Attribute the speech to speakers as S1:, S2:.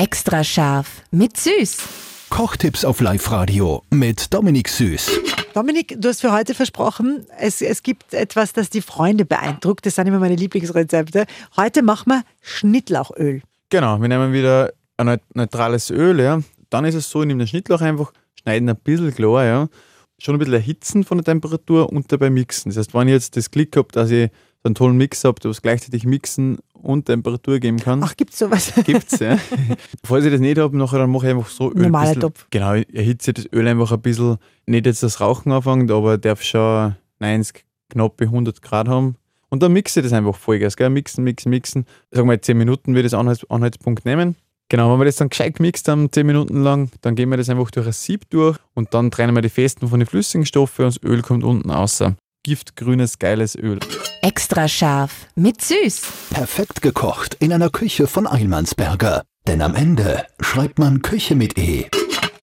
S1: Extra scharf mit Süß.
S2: Kochtipps auf Live-Radio mit Dominik Süß.
S3: Dominik, du hast für heute versprochen, es, es gibt etwas, das die Freunde beeindruckt. Das sind immer meine Lieblingsrezepte. Heute machen wir Schnittlauchöl.
S4: Genau, wir nehmen wieder ein neut- neutrales Öl, ja. Dann ist es so, ich nehme den Schnittlauch einfach, schneiden ein bisschen klar, ja. Schon ein bisschen erhitzen von der Temperatur und dabei mixen. Das heißt, wenn ich jetzt das Glück habe, dass ich so einen tollen Mix habe, der was gleichzeitig mixen und Temperatur geben kann,
S3: Ach, gibt's sowas?
S4: gibt's, ja. Falls ich das nicht habe, nachher dann mache ich einfach so Öl.
S3: Normaler Topf.
S4: Genau, ich erhitze das Öl einfach ein bisschen, nicht jetzt das Rauchen anfängt, aber darf schon 90, knappe 100 Grad haben. Und dann mixe ich das einfach Vollgas, gell? Mixen, mixen, mixen. Sagen wir 10 Minuten wird das Anhalts Anhaltspunkt nehmen. Genau, wenn wir das dann gescheit gemixt haben, 10 Minuten lang, dann gehen wir das einfach durch ein Sieb durch und dann trennen wir die festen von den flüssigen Stoffen und das Öl kommt unten raus. Giftgrünes, geiles Öl.
S1: Extra scharf mit Süß.
S2: Perfekt gekocht in einer Küche von Eilmannsberger. Denn am Ende schreibt man Küche mit E.